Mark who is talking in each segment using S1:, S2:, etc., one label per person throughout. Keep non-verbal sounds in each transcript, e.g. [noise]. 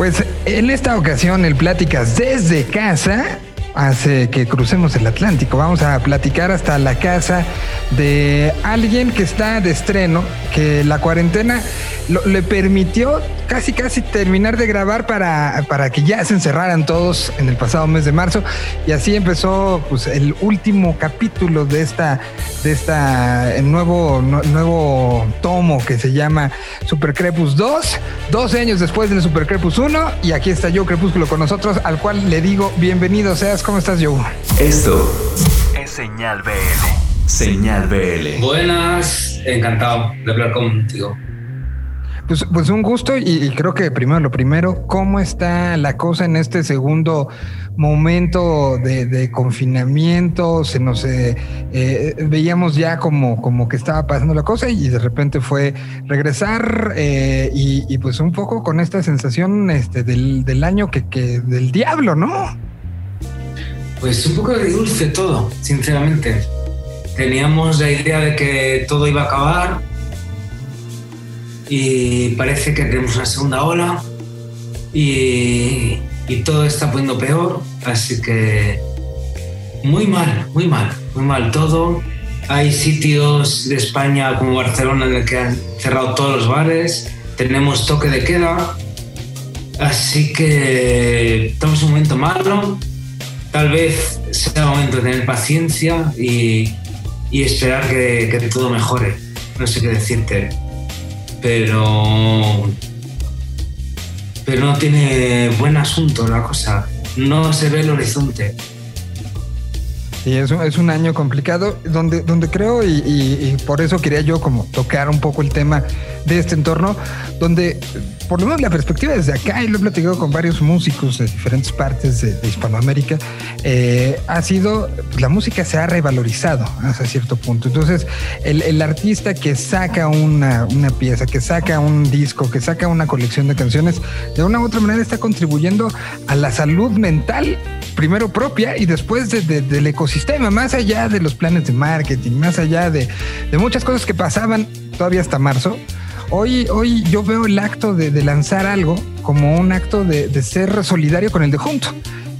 S1: Pues en esta ocasión el Pláticas desde casa hace que crucemos el Atlántico. Vamos a platicar hasta la casa de alguien que está de estreno, que la cuarentena le permitió casi casi terminar de grabar para, para que ya se encerraran todos en el pasado mes de marzo y así empezó pues el último capítulo de esta de esta nuevo nuevo tomo que se llama Super Crepus 2 12 años después del Super Crepus 1 y aquí está Joe Crepúsculo con nosotros al cual le digo bienvenido seas ¿cómo estás Joe?
S2: Esto es Señal BL Señal BL
S3: Buenas, encantado de hablar contigo
S1: pues, pues, un gusto y, creo que primero lo primero, ¿cómo está la cosa en este segundo momento de, confinamiento? Se nos eh, eh, veíamos ya como, como que estaba pasando la cosa y de repente fue regresar eh, y, pues un poco con esta sensación este, del, año que, que, del diablo, ¿no?
S3: Pues un poco dulce todo, sinceramente. Teníamos la idea de que todo iba a acabar y parece que tenemos una segunda ola y, todo está poniendo peor, así que muy mal, muy mal, muy mal todo. Hay sitios de España como Barcelona en el que han cerrado todos los bares, tenemos toque de queda, así que estamos en un momento malo. Tal vez sea momento de tener paciencia y, esperar que, que todo mejore. No sé qué decirte pero pero no tiene buen asunto la cosa, no se ve el horizonte.
S1: Sí, es un, es un año complicado donde, donde creo, y, por eso quería yo como tocar un poco el tema de este entorno, donde por lo menos la perspectiva desde acá, y lo he platicado con varios músicos de diferentes partes de, Hispanoamérica, eh, ha sido, pues, la música se ha revalorizado hasta cierto punto. Entonces, el, el artista que saca una, una, pieza, que saca un disco, que saca una colección de canciones, de una u otra manera está contribuyendo a la salud mental primero propia y después del ecosistema, más allá de los planes de marketing, más allá de, muchas cosas que pasaban todavía hasta marzo. Hoy, hoy yo veo el acto de, lanzar algo como un acto de, ser solidario con el de junto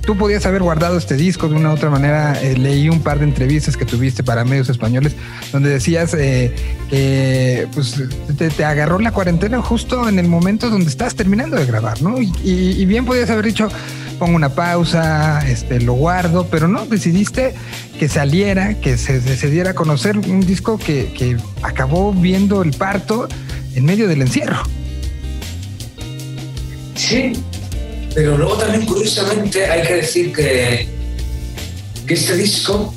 S1: tú podías haber guardado este disco de una u otra manera. Eh, leí un par de entrevistas que tuviste para medios españoles donde decías eh, que pues, te, agarró la cuarentena justo en el momento donde estás terminando de grabar, ¿no? y bien podías haber dicho, pongo una pausa, este, lo guardo, pero no, decidiste que saliera, que se, se diera a conocer un disco que, acabó viendo el parto en medio del encierro.
S3: Sí, pero luego también curiosamente hay que decir que, que este disco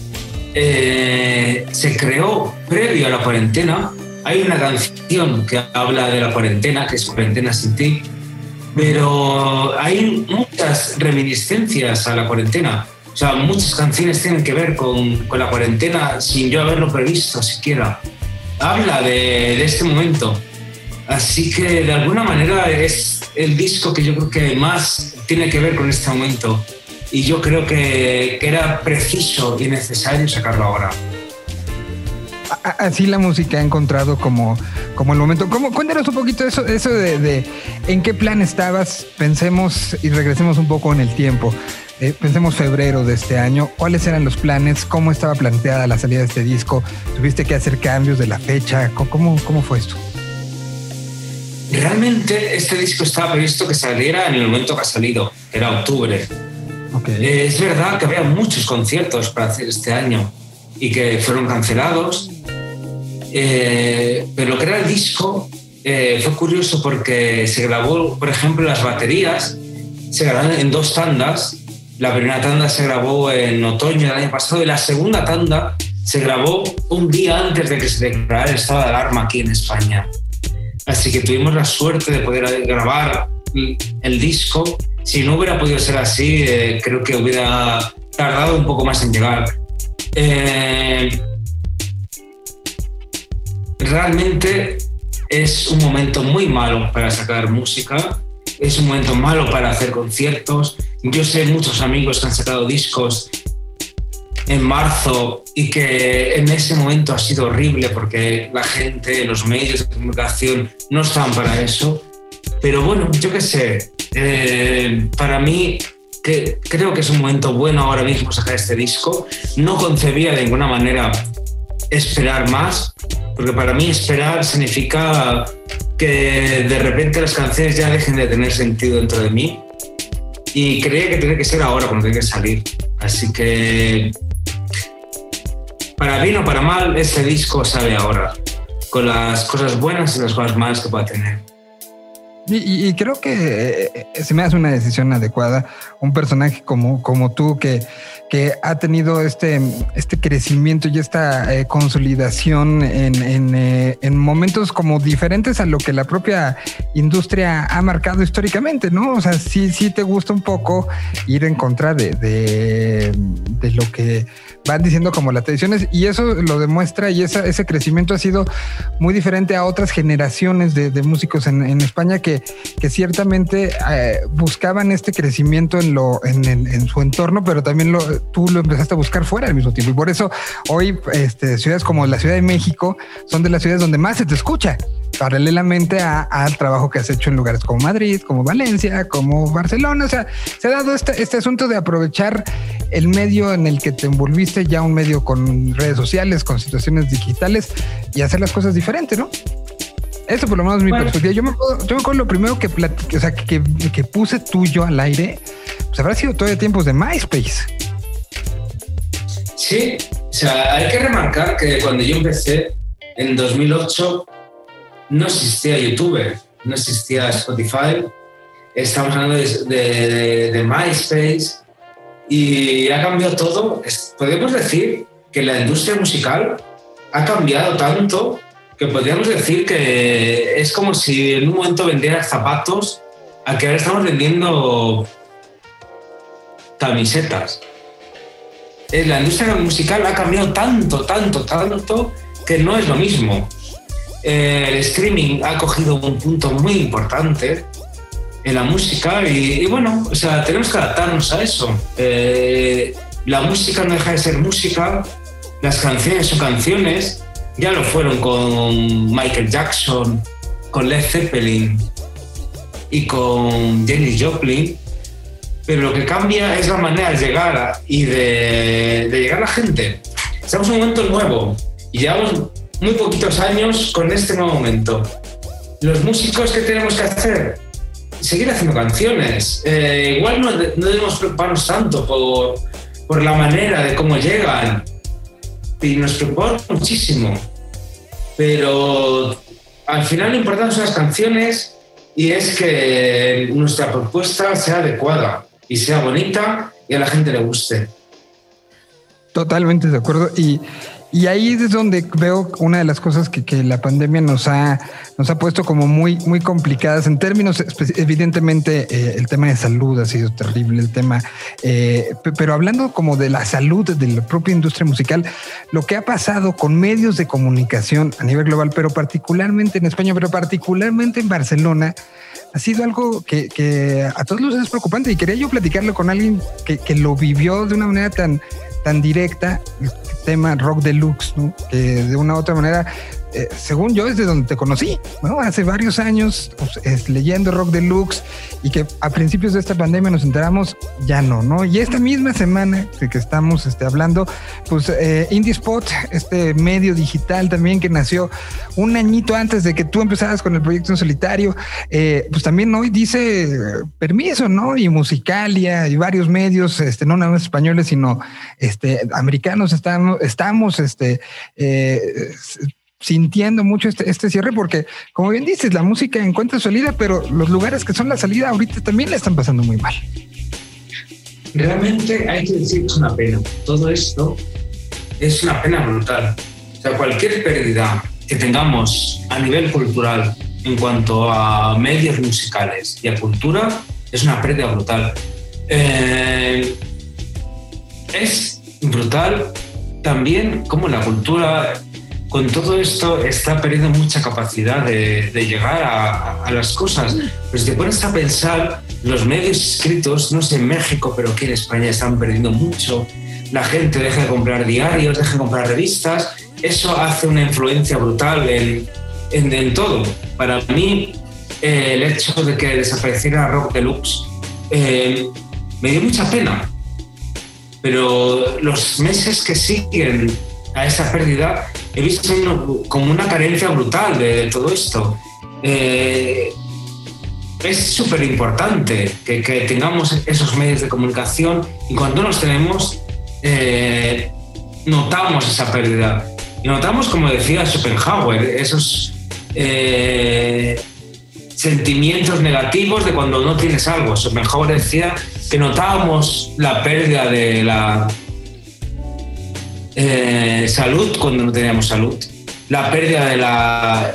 S3: eh, se creó previo a la cuarentena. Hay una canción que habla de la cuarentena, que es Cuarentena sin ti, pero hay muchas reminiscencias a la cuarentena. O sea, muchas canciones tienen que ver con, con la cuarentena sin yo haberlo previsto siquiera. Habla de, de, este momento. Así que de alguna manera es el disco que yo creo que más tiene que ver con este momento. Y yo creo que, que era preciso y necesario sacarlo ahora
S1: así la música ha encontrado como, como el momento. ¿Cómo, cuéntanos un poquito eso, eso de, en qué plan estabas. Pensemos y regresemos un poco en el tiempo. Eh, pensemos febrero de este año. ¿Cuáles eran los planes? ¿Cómo estaba planteada la salida de este disco? ¿Tuviste que hacer cambios de la fecha? ¿Cómo, cómo fue esto?
S3: Realmente este disco estaba previsto que saliera en el momento que ha salido, que era octubre. Eh, es verdad que había muchos conciertos para hacer este año y que fueron cancelados. Eh, pero lo que era el disco eh, fue curioso porque se grabó, por ejemplo, las baterías, se grabaron en dos tandas. La primera tanda se grabó en otoño del año pasado y la segunda tanda se grabó un día antes de que se declarara el estado de alarma aquí en España. Así que tuvimos la suerte de poder grabar el disco. Si no hubiera podido ser así, eh, creo que hubiera tardado un poco más en llegar. Eh, realmente es un momento muy malo para sacar música, es un momento malo para hacer conciertos. Yo sé muchos amigos que han sacado discos en marzo y que en ese momento ha sido horrible porque la gente, los medios de comunicación no estaban para eso. Pero bueno, yo qué sé, Eh, para mí, que creo que es un momento bueno ahora mismo sacar este disco. No concebía de ninguna manera esperar más, porque para mí esperar significa que de repente las canciones ya dejen de tener sentido dentro de mí. Y creía que tiene que ser ahora cuando tiene que salir. Así que, para bien o para mal, este disco sale ahora, con las cosas buenas y las cosas malas que pueda tener.
S1: Y, creo que eh, se me hace una decisión adecuada. Un personaje como, como tú que, que ha tenido este, este crecimiento y esta eh, consolidación en, eh, en, momentos como diferentes a lo que la propia industria ha marcado históricamente, ¿no? O sea, sí, sí te gusta un poco ir en contra de, de, de lo que van diciendo como las tradiciones y eso lo demuestra y ese crecimiento ha sido muy diferente a otras generaciones de, músicos en, España que, que ciertamente eh, buscaban este crecimiento en, lo, en, su entorno, pero también lo, tú lo empezaste a buscar fuera al mismo tiempo. Y por eso hoy este, ciudades como la Ciudad de México son de las ciudades donde más se te escucha paralelamente al trabajo que has hecho en lugares como Madrid, como Valencia, como Barcelona. O sea, se ha dado este, este asunto de aprovechar el medio en el que te envolviste, ya un medio con redes sociales, con situaciones digitales y hacer las cosas diferentes, ¿no? Eso por lo menos es mi perspectiva. Yo me, acuerdo, yo me acuerdo lo primero que, o sea, que, que, puse tuyo al aire, pues habrá sido todavía tiempos de MySpace.
S3: Sí, o sea, hay que remarcar que cuando yo empecé en 2008 no existía YouTube, no existía Spotify, estamos hablando de, MySpace y ha cambiado todo. Podemos decir que la industria musical ha cambiado tanto que podríamos decir que es como si en un momento vendieras zapatos a que ahora estamos vendiendo camisetas. La industria musical ha cambiado tanto, tanto, tanto que no es lo mismo el streaming ha cogido un punto muy importante en la música y, bueno, o sea, tenemos que adaptarnos a eso. Eh, la música no deja de ser música, las canciones son canciones, ya lo fueron con Michael Jackson, con Led Zeppelin y con Jenny Joplin, pero lo que cambia es la manera de llegar y de, de llegar a la gente. Estamos en un momento nuevo y llevamos muy poquitos años con este nuevo momento. Los músicos que tenemos que hacer, seguir haciendo canciones. Eh, igual no, no, debemos preocuparnos tanto por, por la manera de cómo llegan. Y nos preocupamos muchísimo. Pero al final lo importante son las canciones y es que nuestra propuesta sea adecuada y sea bonita y a la gente le guste.
S1: Totalmente de acuerdo. Y, y ahí es donde veo una de las cosas que, la pandemia nos ha, nos ha puesto como muy, muy complicadas en términos, evidentemente eh, el tema de salud ha sido terrible, el tema, eh, pero hablando como de la salud de la propia industria musical, lo que ha pasado con medios de comunicación a nivel global, pero particularmente en España, pero particularmente en Barcelona, ha sido algo que, a todos los es preocupante. Y quería yo platicarlo con alguien que, que lo vivió de una manera tan, tan directa, el tema rock deluxe, ¿no? que de una u otra manera eh, según yo, es de donde te conocí, ¿no? Hace varios años, pues, leyendo Rock Deluxe y que a principios de esta pandemia nos enteramos, ya no, ¿no? Y esta misma semana que estamos este, hablando, pues eh, Indie Spot, este medio digital también que nació un añito antes de que tú empezaras con el proyecto en solitario, eh, pues también hoy dice permiso, ¿no? Y Musicalia y varios medios, este, no nada más españoles, sino este, americanos, estamos, estamos este, sintiendo mucho este, este, cierre porque, como bien dices, la música encuentra salida, pero los lugares que son la salida ahorita también le están pasando muy mal.
S3: Realmente hay que decir que es una pena. Todo esto es una pena brutal. O sea, cualquier pérdida que tengamos a nivel cultural en cuanto a medios musicales y a cultura es una pérdida brutal. Eh, es brutal también como la cultura con todo esto está perdiendo mucha capacidad de, llegar a, las cosas. Pero si te pones a pensar, los medios escritos, no sé en México, pero aquí en España están perdiendo mucho. La gente deja de comprar diarios, deja de comprar revistas. Eso hace una influencia brutal en, en, todo. Para mí, eh, el hecho de que desapareciera Rock Deluxe eh, me dio mucha pena. Pero los meses que siguen a esa pérdida he visto como una carencia brutal de, todo esto. Eh, es súper importante que, tengamos esos medios de comunicación y cuando los tenemos notamos esa pérdida. Y notamos, como decía Schopenhauer, esos eh, sentimientos negativos de cuando no tienes algo. Schopenhauer decía que notábamos la pérdida de la eh, salud cuando no teníamos salud, la pérdida de la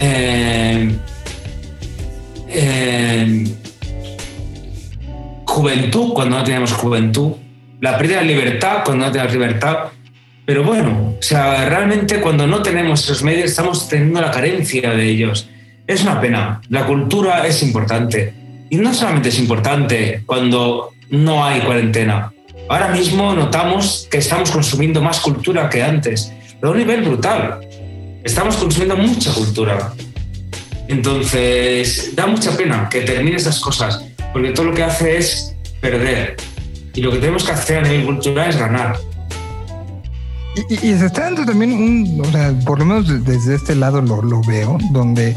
S3: eh, juventud cuando no teníamos juventud, la pérdida de libertad cuando no teníamos libertad pero bueno, o sea, realmente cuando no tenemos esos medios estamos teniendo la carencia de ellos. Es una pena. La cultura es importante. Y no solamente es importante cuando no hay cuarentena. Ahora mismo notamos que estamos consumiendo más cultura que antes, pero a un nivel brutal. Estamos consumiendo mucha cultura. Entonces, da mucha pena que termine estas cosas, porque todo lo que hace es perder. Y lo que tenemos que hacer a nivel cultural es ganar.
S1: Y, se está dando también un, o sea, por lo menos desde este lado lo, lo veo, donde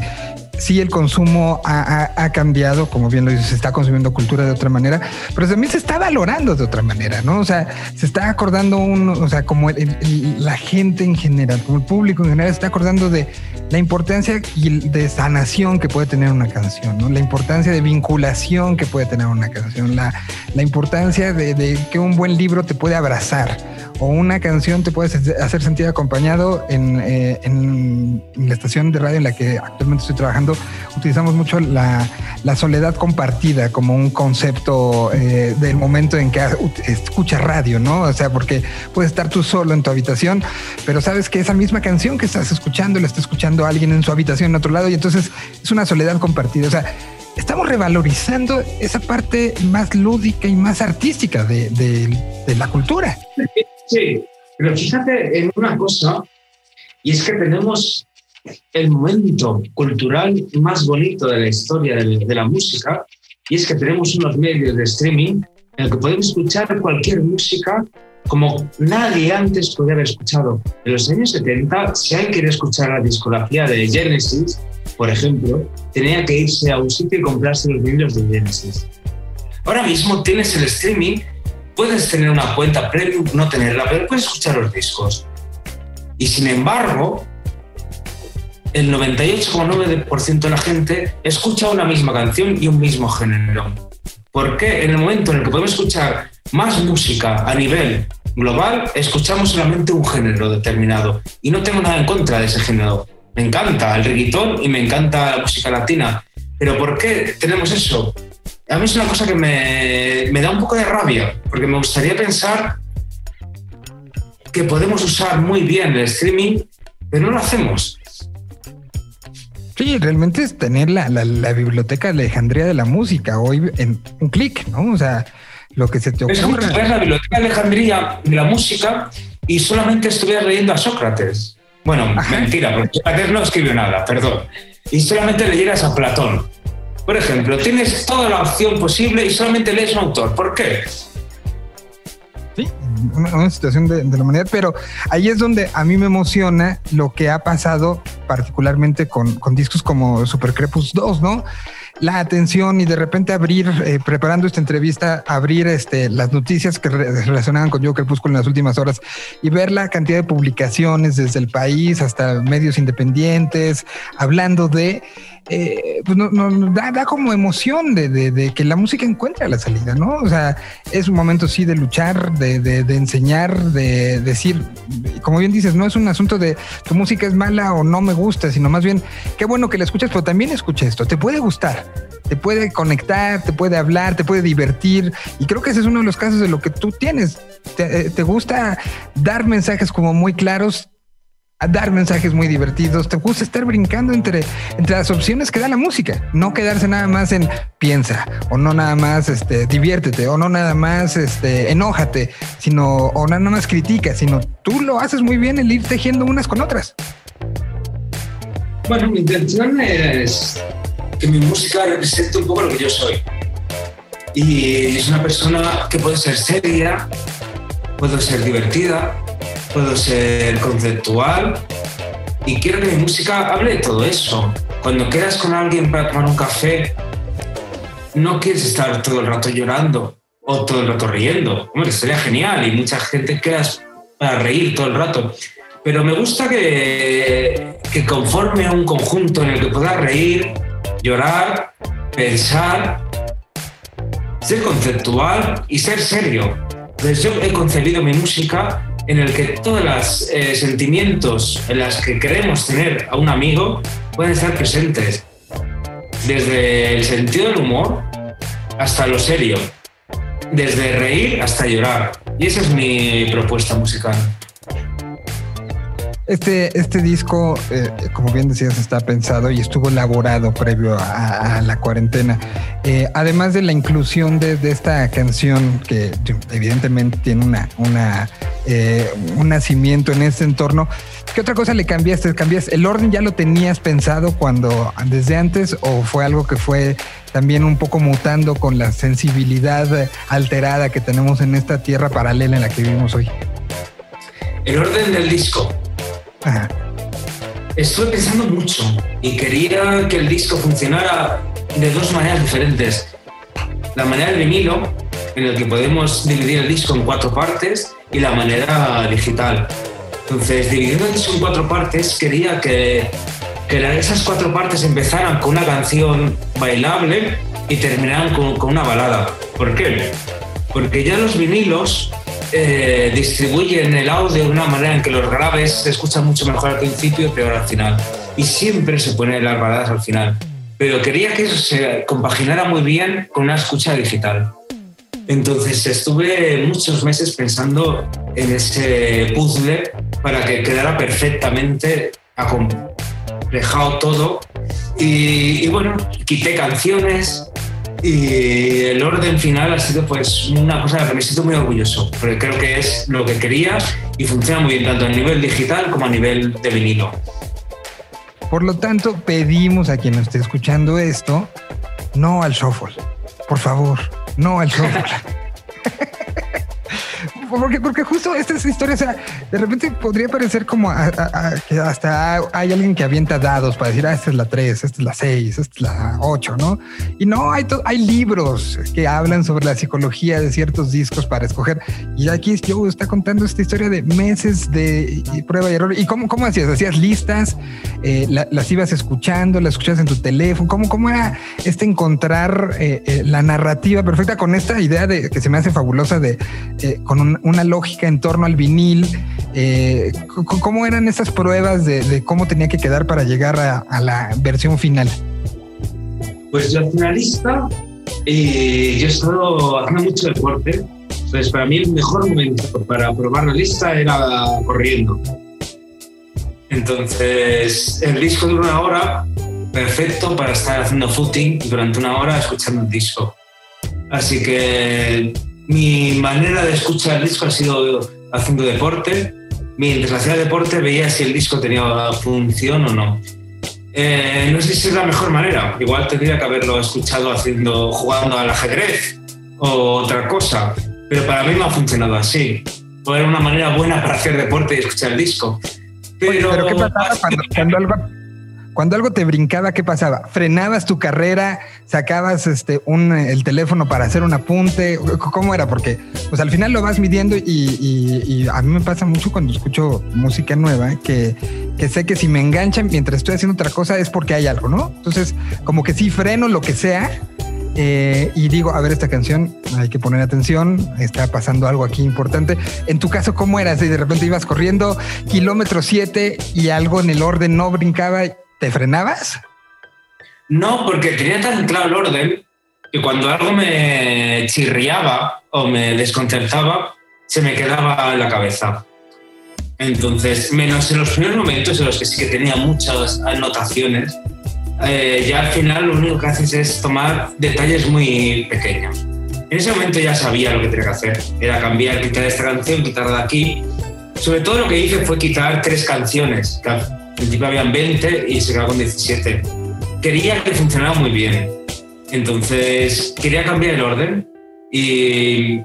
S1: sí el consumo ha, cambiado, como bien lo dices, se está consumiendo cultura de otra manera, pero también se está valorando de otra manera, ¿no? O sea, se está acordando uno, o sea, como la gente en general, como el público en general, se está acordando de la importancia y de sanación que puede tener una canción, ¿no? La importancia de vinculación que puede tener una canción, la, la importancia de, que un buen libro te puede abrazar o una canción te puede hacer sentir acompañado en, eh, en la estación de radio en la que actualmente estoy trabajando utilizamos mucho la, soledad compartida como un concepto eh, del momento en que escuchas radio, ¿no? O sea, porque puedes estar tú solo en tu habitación, pero sabes que esa misma canción que estás escuchando la está escuchando alguien en su habitación en otro lado y entonces es una soledad compartida. O sea, estamos revalorizando esa parte más lúdica y más artística de, la cultura.
S3: Pero fíjate en una cosa, y es que tenemos el momento cultural más bonito de la historia de, la música y es que tenemos unos medios de streaming en el que podemos escuchar cualquier música como nadie antes podía haber escuchado. En los años 70, si alguien quería escuchar la discografía de Genesis, por ejemplo, tenía que irse a un sitio y comprarse los vinilos de Genesis. Ahora mismo tienes el streaming, puedes tener una cuenta premium, no tenerla, pero puedes escuchar los discos. Y sin embargo, el 98,9% de la gente escucha una misma canción y un mismo género. ¿Por qué? En el momento en el que podemos escuchar más música a nivel global, escuchamos solamente un género determinado. Y no tengo nada en contra de ese género. Me encanta el reggaetón y me encanta la música latina. Pero ¿por qué tenemos eso? A mí es una cosa que me, me da un poco de rabia, porque me gustaría pensar que podemos usar muy bien el streaming, pero no lo hacemos.
S1: Sí, realmente es tener la, la, biblioteca de Alejandría de la música hoy en un clic, ¿no? O sea, lo que se te ocurre.
S3: Es la biblioteca de Alejandría de la música y solamente estuvieras leyendo a Sócrates. Bueno, mentira, porque Sócrates no escribió nada, perdón. Y solamente leyeras a Platón. Por ejemplo, tienes toda la opción posible y solamente lees un autor. ¿Por qué?
S1: Sí, una, situación de, la humanidad, pero ahí es donde a mí me emociona lo que ha pasado particularmente con, discos como Super Crepus 2, ¿no? La atención y de repente abrir, eh, preparando esta entrevista, abrir este, las noticias que relacionaban con Yo Crepúsculo en las últimas horas y ver la cantidad de publicaciones desde el país hasta medios independientes, hablando de eh, pues no, da, como emoción de, que la música encuentre la salida, ¿no? O sea, es un momento sí de luchar, de, enseñar, de decir, como bien dices, no es un asunto de tu música es mala o no me gusta, sino más bien, qué bueno que la escuchas, pero también escucha esto, te puede gustar, te puede conectar, te puede hablar, te puede divertir, y creo que ese es uno de los casos de lo que tú tienes. te eh, gusta dar mensajes como muy claros, dar mensajes muy divertidos, te gusta estar brincando entre, entre las opciones que da la música, no quedarse nada más en piensa, o no nada más este, diviértete, o no nada más este, enójate, sino, o nada más critica, sino tú lo haces muy bien el ir tejiendo unas con otras.
S3: Bueno, mi intención es que mi música represente un poco lo que yo soy. Y es una persona que puede ser seria, puedo ser divertida, puedo ser conceptual y quiero que mi música hable de todo eso. Cuando quedas con alguien para tomar un café, no quieres estar todo el rato llorando o todo el rato riendo. Hombre, sería genial y mucha gente queda para reír todo el rato. Pero me gusta que, que conforme a un conjunto en el que puedas reír, llorar, pensar, ser conceptual y ser serio. Entonces yo he concebido mi música en el que todos los eh, sentimientos en los que queremos tener a un amigo pueden estar presentes. Desde el sentido del humor hasta lo serio. Desde reír hasta llorar. Y esa es mi propuesta musical.
S1: Este, este disco, eh, como bien decías, está pensado y estuvo elaborado previo a, la cuarentena. Eh, además de la inclusión de, esta canción, que evidentemente tiene una, una, eh, un nacimiento en este entorno, ¿qué otra cosa le cambiaste? ¿Cambias el orden ya lo tenías pensado cuando desde antes o fue algo que fue también un poco mutando con la sensibilidad alterada que tenemos en esta tierra paralela en la que vivimos hoy?
S3: El orden del disco Estuve pensando mucho y quería que el disco funcionara de dos maneras diferentes. La manera del vinilo, en el que podemos dividir el disco en cuatro partes, y la manera digital. Entonces, dividiendo el disco en cuatro partes, quería que, que esas cuatro partes empezaran con una canción bailable y terminaran con, con una balada. ¿Por qué? Porque ya los vinilos eh, distribuyen el audio de una manera en que los graves se escuchan mucho mejor al principio y peor al final. Y siempre se ponen las baladas al final. Pero quería que eso se compaginara muy bien con una escucha digital. Entonces estuve muchos meses pensando en ese puzzle para que quedara perfectamente acomplejado todo. Y, y bueno, quité canciones, y el orden final ha sido pues una cosa de la que me siento muy orgulloso, porque creo que es lo que quería y funciona muy bien tanto a nivel digital como a nivel de vinilo.
S1: Por lo tanto, pedimos a quien esté escuchando esto, no al shuffle. Por favor, no al shuffle. [laughs] porque, porque justo esta es historia, o sea, de repente podría parecer como que hasta hay alguien que avienta dados para decir, ah, esta es la 3, esta es la 6, esta es la 8, ¿no? Y no, hay, hay libros que hablan sobre la psicología de ciertos discos para escoger. Y aquí Joe está contando esta historia de meses de prueba y error. ¿Y cómo, cómo hacías? ¿Hacías listas? Eh, las ibas escuchando? ¿Las escuchabas en tu teléfono? ¿Cómo, cómo era este encontrar eh, eh, la narrativa perfecta con esta idea de que se me hace fabulosa de con un, una lógica en torno al vinil. Eh, ¿Cómo eran esas pruebas de, cómo tenía que quedar para llegar a, la versión final?
S3: Pues yo finalista, eh, yo he estado haciendo mucho deporte. Entonces, para mí el mejor momento para probar la lista era corriendo. Entonces, el disco dura una hora, perfecto para estar haciendo footing durante una hora escuchando el disco. Así que mi manera de escuchar el disco ha sido haciendo deporte. Mientras hacía deporte veía si el disco tenía función o no. Eh, no sé si es la mejor manera. Igual tendría que haberlo escuchado haciendo, jugando al ajedrez o otra cosa. Pero para mí me ha funcionado así. O era una manera buena para hacer deporte y escuchar el disco.
S1: Pero, ¿qué pasaba cuando, algo cuando algo te brincaba, ¿qué pasaba? ¿Frenabas tu carrera? ¿Sacabas este, un, el teléfono para hacer un apunte? ¿Cómo era? Porque pues al final lo vas midiendo y, a mí me pasa mucho cuando escucho música nueva que, que, sé que si me enganchan mientras estoy haciendo otra cosa es porque hay algo, ¿no? Entonces, como que sí freno lo que sea eh, y digo, a ver, esta canción hay que poner atención, está pasando algo aquí importante. En tu caso, ¿cómo era? Si de repente ibas corriendo kilómetro 7 y algo en el orden no brincaba ¿Te frenabas?
S3: No, porque tenía tan claro el orden que cuando algo me chirriaba o me desconcertaba, se me quedaba en la cabeza. Entonces, menos en los primeros momentos en los que sí que tenía muchas anotaciones, eh, ya al final lo único que haces es tomar detalles muy pequeños. En ese momento ya sabía lo que tenía que hacer. Era cambiar, quitar esta canción, quitarla de aquí. Sobre todo lo que hice fue quitar tres canciones principio habían 20 y se quedó con 17. Quería que funcionara muy bien. Entonces quería cambiar el orden y,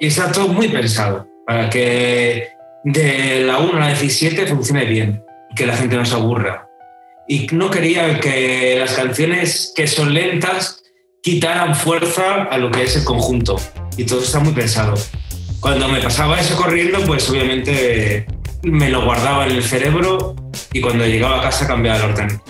S3: y está todo muy pensado para que de la 1 a la 17 funcione bien, que la gente no se aburra. Y no quería que las canciones que son lentas quitaran fuerza a lo que es el conjunto. Y todo está muy pensado. Cuando me pasaba eso corriendo, pues obviamente me lo guardaba en el cerebro y cuando llegaba a casa cambiaba el orden.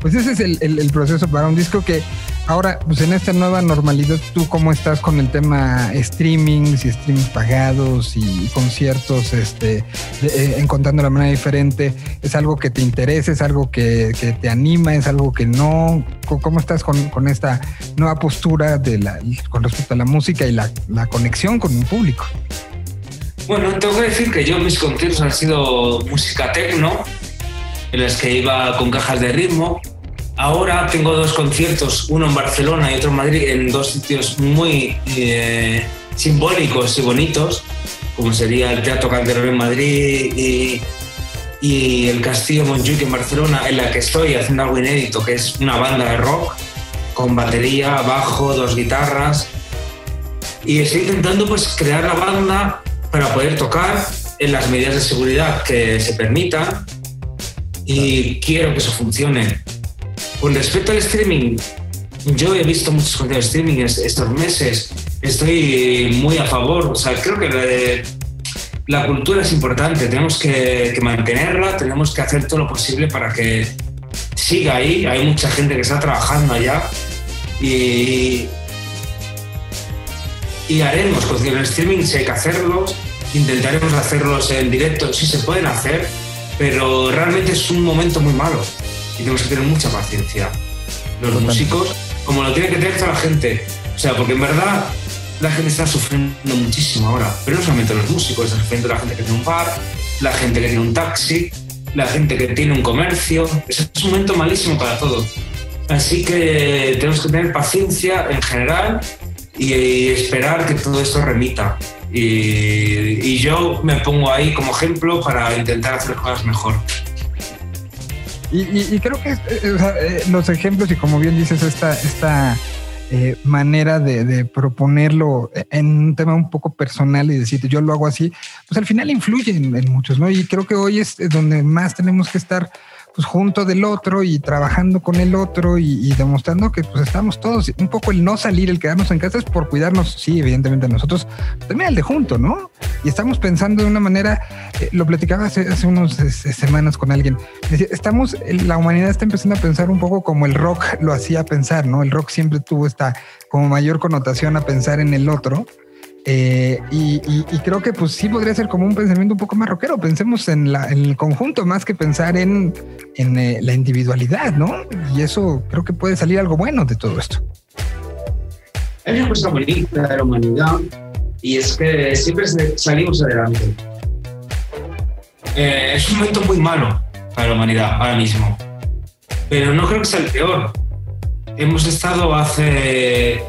S1: Pues ese es el, el proceso para un disco que Ahora, pues en esta nueva normalidad, ¿tú cómo estás con el tema streamings y streamings pagados y conciertos este, eh, encontrando la manera diferente? ¿Es algo que te interesa? ¿Es algo que, te anima? ¿Es algo que no? ¿Cómo estás con, esta nueva postura de la, con respecto a la música y la, la conexión con el público?
S3: Bueno, tengo que decir que yo mis conciertos han sido música techno, en las que iba con cajas de ritmo, Ahora tengo dos conciertos, uno en Barcelona y otro en Madrid, en dos sitios muy eh, simbólicos y bonitos, como sería el Teatro Calderón en Madrid y, el Castillo Montjuic en Barcelona, en la que estoy haciendo algo inédito, que es una banda de rock con batería, bajo, dos guitarras. Y estoy intentando pues crear la banda para poder tocar en las medidas de seguridad que se permitan y quiero que eso funcione con respecto al streaming, yo he visto muchos contenidos de streaming estos meses. Estoy muy a favor. O sea, creo que la cultura es importante. Tenemos que, mantenerla, tenemos que hacer todo lo posible para que siga ahí. Hay mucha gente que está trabajando allá y, y haremos conciertos en streaming si hay que hacerlos. Intentaremos hacerlos en directo si se pueden hacer, pero realmente es un momento muy malo y tenemos que tener mucha paciencia. Los músicos, como lo tiene que tener toda la gente. O sea, porque en verdad la gente está sufriendo muchísimo ahora, pero no solamente los músicos, está sufriendo la gente que tiene un bar, la gente que tiene un taxi, la gente que tiene un comercio. Es un momento malísimo para todos. Así que tenemos que tener paciencia en general y esperar que todo esto remita. Y, yo me pongo ahí como ejemplo para intentar hacer cosas mejor.
S1: Y, creo que eh, eh, los ejemplos y como bien dices, esta, esta eh, manera de, proponerlo en un tema un poco personal y decir yo lo hago así, pues al final influye en, en muchos, ¿no? Y creo que hoy es donde más tenemos que estar pues junto del otro y trabajando con el otro y, demostrando que pues estamos todos, un poco el no salir, el quedarnos en casa es por cuidarnos, sí, evidentemente nosotros, también el de junto, ¿no? Y estamos pensando de una manera, eh, lo platicaba hace, hace unas semanas con alguien, estamos, la humanidad está empezando a pensar un poco como el rock lo hacía pensar, ¿no? El rock siempre tuvo esta como mayor connotación a pensar en el otro eh, y, creo que pues sí podría ser como un pensamiento un poco más rockero. Pensemos en, el conjunto más que pensar en, eh, la individualidad, ¿no? Y eso creo que puede salir algo bueno de todo esto.
S3: Hay una cosa bonita de la humanidad y es que siempre salimos adelante. Eh, es un momento muy malo para la humanidad ahora mismo, pero no creo que sea el peor. Hemos estado hace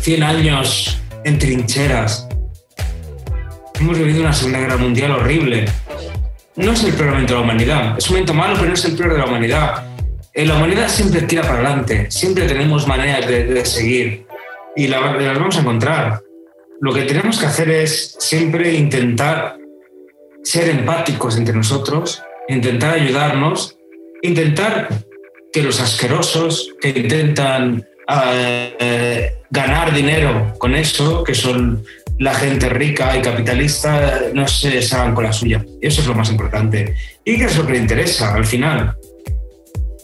S3: 100 años en trincheras. Hemos vivido una Segunda Guerra Mundial horrible. No es el peor momento de la humanidad. Es un momento malo, pero no es el peor de la humanidad. Eh, la humanidad siempre tira para adelante. Siempre tenemos maneras de, seguir. Y las vamos a encontrar. Lo que tenemos que hacer es siempre intentar ser empáticos entre nosotros, intentar ayudarnos, intentar que los asquerosos que intentan eh, ganar dinero con eso, que son la gente rica y capitalista, no se salgan con la suya. Eso es lo más importante. ¿Y qué es lo que le interesa al final?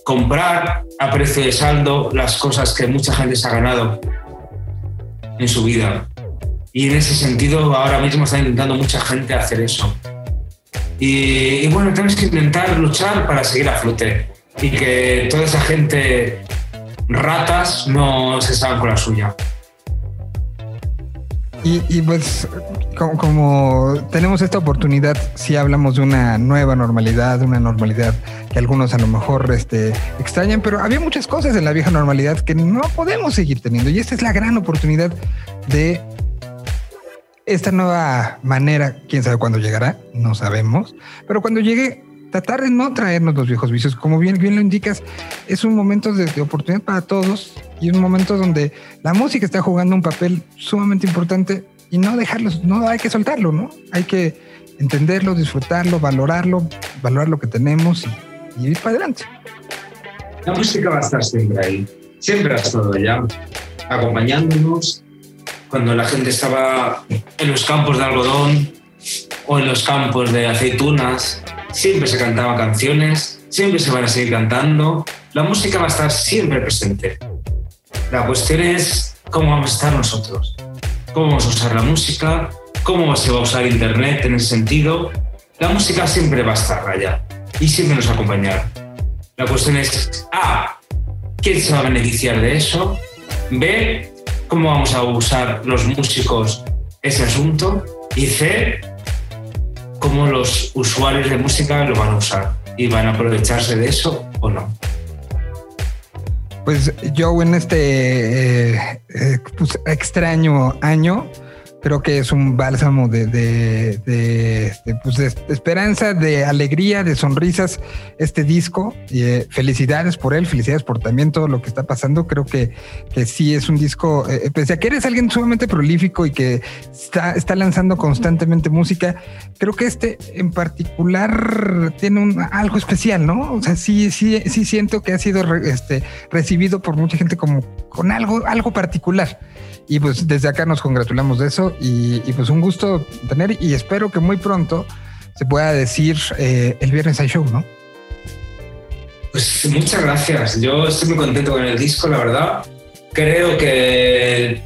S3: Comprar a precio de saldo las cosas que mucha gente se ha ganado en su vida. Y en ese sentido, ahora mismo está intentando mucha gente hacer eso. Y, y bueno, tenemos que intentar luchar para seguir a flote y que toda esa gente ratas no se saben con la suya.
S1: Y, pues como, tenemos esta oportunidad, si hablamos de una nueva normalidad, una normalidad que algunos a lo mejor este, extrañan, pero había muchas cosas en la vieja normalidad que no podemos seguir teniendo. Y esta es la gran oportunidad de esta nueva manera, quién sabe cuándo llegará, no sabemos, pero cuando llegue, tratar de no traernos los viejos vicios, como bien, bien lo indicas, es un momento de, oportunidad para todos y un momento donde la música está jugando un papel sumamente importante y no dejarlos, no hay que soltarlo, ¿no? Hay que entenderlo, disfrutarlo, valorarlo, valorar lo que tenemos y, ir para adelante.
S3: La música va a estar siempre ahí, siempre ha estado allá, acompañándonos cuando la gente estaba en los campos de algodón o en los campos de aceitunas, siempre se cantaban canciones, siempre se van a seguir cantando, la música va a estar siempre presente. La cuestión es cómo vamos a estar nosotros, cómo vamos a usar la música, cómo se va a usar Internet en ese sentido. La música siempre va a estar allá y siempre nos va a acompañar. La cuestión es, A, ¿quién se va a beneficiar de eso? B, cómo vamos a usar los músicos ese asunto y C, cómo los usuarios de música lo van a usar y van a aprovecharse de eso o no.
S1: Pues yo en este eh, eh, pues, extraño año creo que es un bálsamo de, pues, de, esperanza, de alegría, de sonrisas este disco. Eh, felicidades por él, felicidades por también todo lo que está pasando. Creo que, que sí es un disco, eh, pese a que eres alguien sumamente prolífico y que está, está lanzando constantemente música, creo que este en particular tiene un, algo especial, ¿no? O sea, sí, sí, sí siento que ha sido este, recibido por mucha gente como con algo, algo particular. Y pues desde acá nos congratulamos de eso y, pues un gusto tener y espero que muy pronto se pueda decir eh, el viernes hay show, ¿no?
S3: Pues muchas gracias. Yo estoy muy contento con el disco, la verdad. Creo que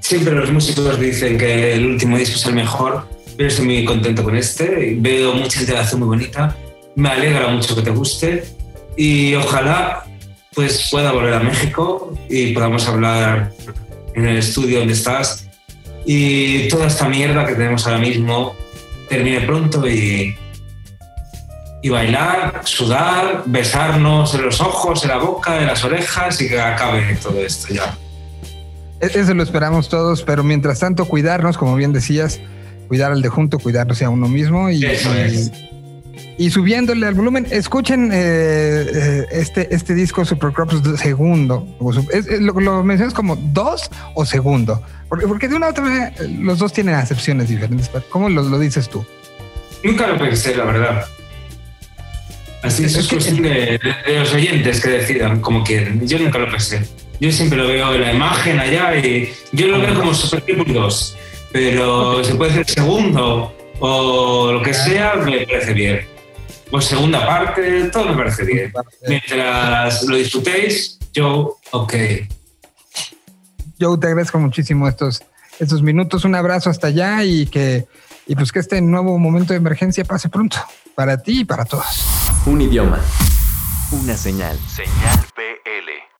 S3: siempre los músicos dicen que el último disco es el mejor, pero estoy muy contento con este. Veo mucha interacción muy bonita. Me alegra mucho que te guste y ojalá pues pueda volver a México y podamos hablar en el estudio donde estás y toda esta mierda que tenemos ahora mismo termine pronto y, y bailar, sudar, besarnos en los ojos, en la boca, en las orejas y que acabe todo esto ya.
S1: E-, eso lo esperamos todos, pero mientras tanto cuidarnos, como bien decías, cuidar al de junto, cuidarnos a uno mismo y, y subiéndole al volumen. Escuchen eh, eh, este, este disco Supercrops segundo. lo, mencionas como dos o segundo? Porque, porque de una u otra manera los dos tienen acepciones diferentes. ¿Cómo lo, dices tú?
S3: Nunca lo pensé, la verdad. Así es, es cuestión de, los oyentes que decidan como quieren. Yo nunca lo pensé. Yo siempre lo veo en la imagen allá y yo lo veo como Supercrops 2. Pero se puede hacer segundo o lo que sea, me parece bien pues segunda parte, todo me parece bien. Mientras lo disfrutéis, yo, ok.
S1: Yo te agradezco muchísimo estos, estos minutos. Un abrazo hasta allá y que, y pues que este nuevo momento de emergencia pase pronto para ti y para todos.
S2: Un idioma. Una señal. Señal BL.